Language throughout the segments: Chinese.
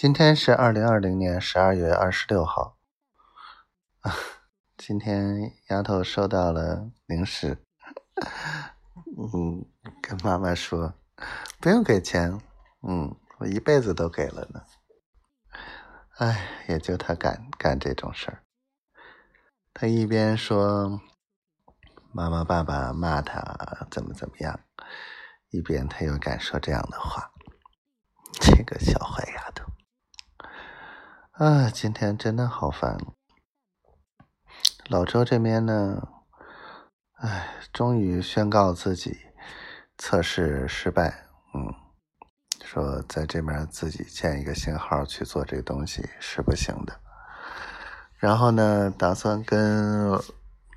今天是二零二零年十二月二十六号。啊，今天丫头收到了零食，嗯，跟妈妈说不用给钱，嗯，我一辈子都给了呢。哎，也就他敢干这种事儿。他一边说妈妈、爸爸骂他怎么怎么样，一边他又敢说这样的话。这个小坏丫头。啊，今天真的好烦。老周这边呢，哎，终于宣告自己测试失败。嗯，说在这边自己建一个新号去做这东西是不行的。然后呢，打算跟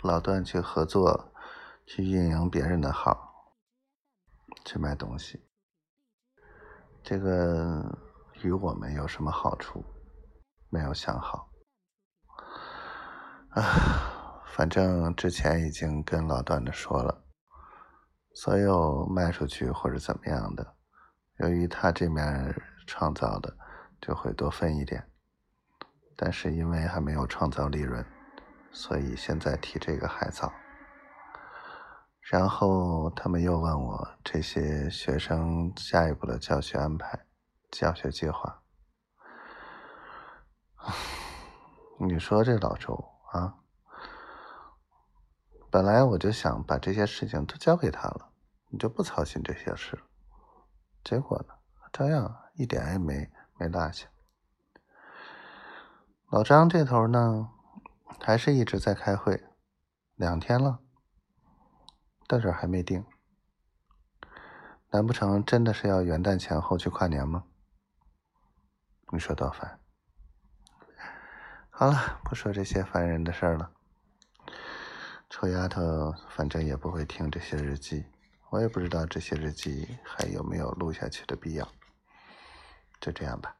老段去合作，去运营别人的号，去卖东西。这个与我们有什么好处？没有想好，啊，反正之前已经跟老段的说了，所有卖出去或者怎么样的，由于他这面创造的就会多分一点，但是因为还没有创造利润，所以现在提这个还早。然后他们又问我这些学生下一步的教学安排、教学计划。你说这老周啊，本来我就想把这些事情都交给他了，你就不操心这些事。结果呢，照样一点也没没落下。老张这头呢，还是一直在开会，两天了，到这还没定。难不成真的是要元旦前后去跨年吗？你说多烦。好了，不说这些烦人的事儿了。臭丫头，反正也不会听这些日记，我也不知道这些日记还有没有录下去的必要。就这样吧，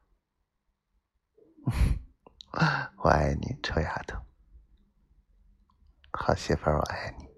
我爱你，臭丫头，好媳妇儿，我爱你。